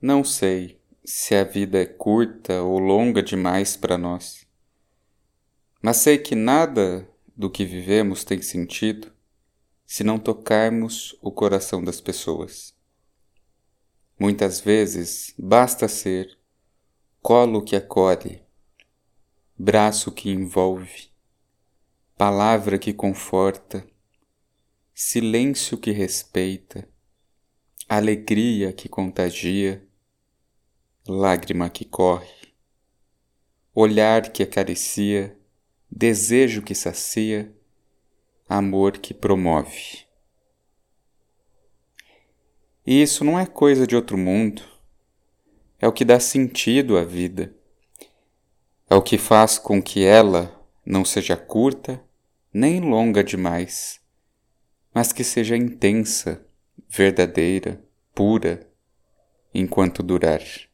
Não sei se a vida é curta ou longa demais para nós, mas sei que nada do que vivemos tem sentido se não tocarmos o coração das pessoas. Muitas vezes basta ser colo que acolhe, braço que envolve, palavra que conforta, silêncio que respeita, alegria que contagia lágrima que corre, olhar que acaricia, desejo que sacia, amor que promove. E isso não é coisa de outro mundo, é o que dá sentido à vida, é o que faz com que ela não seja curta nem longa demais, mas que seja intensa, verdadeira, pura, enquanto durar.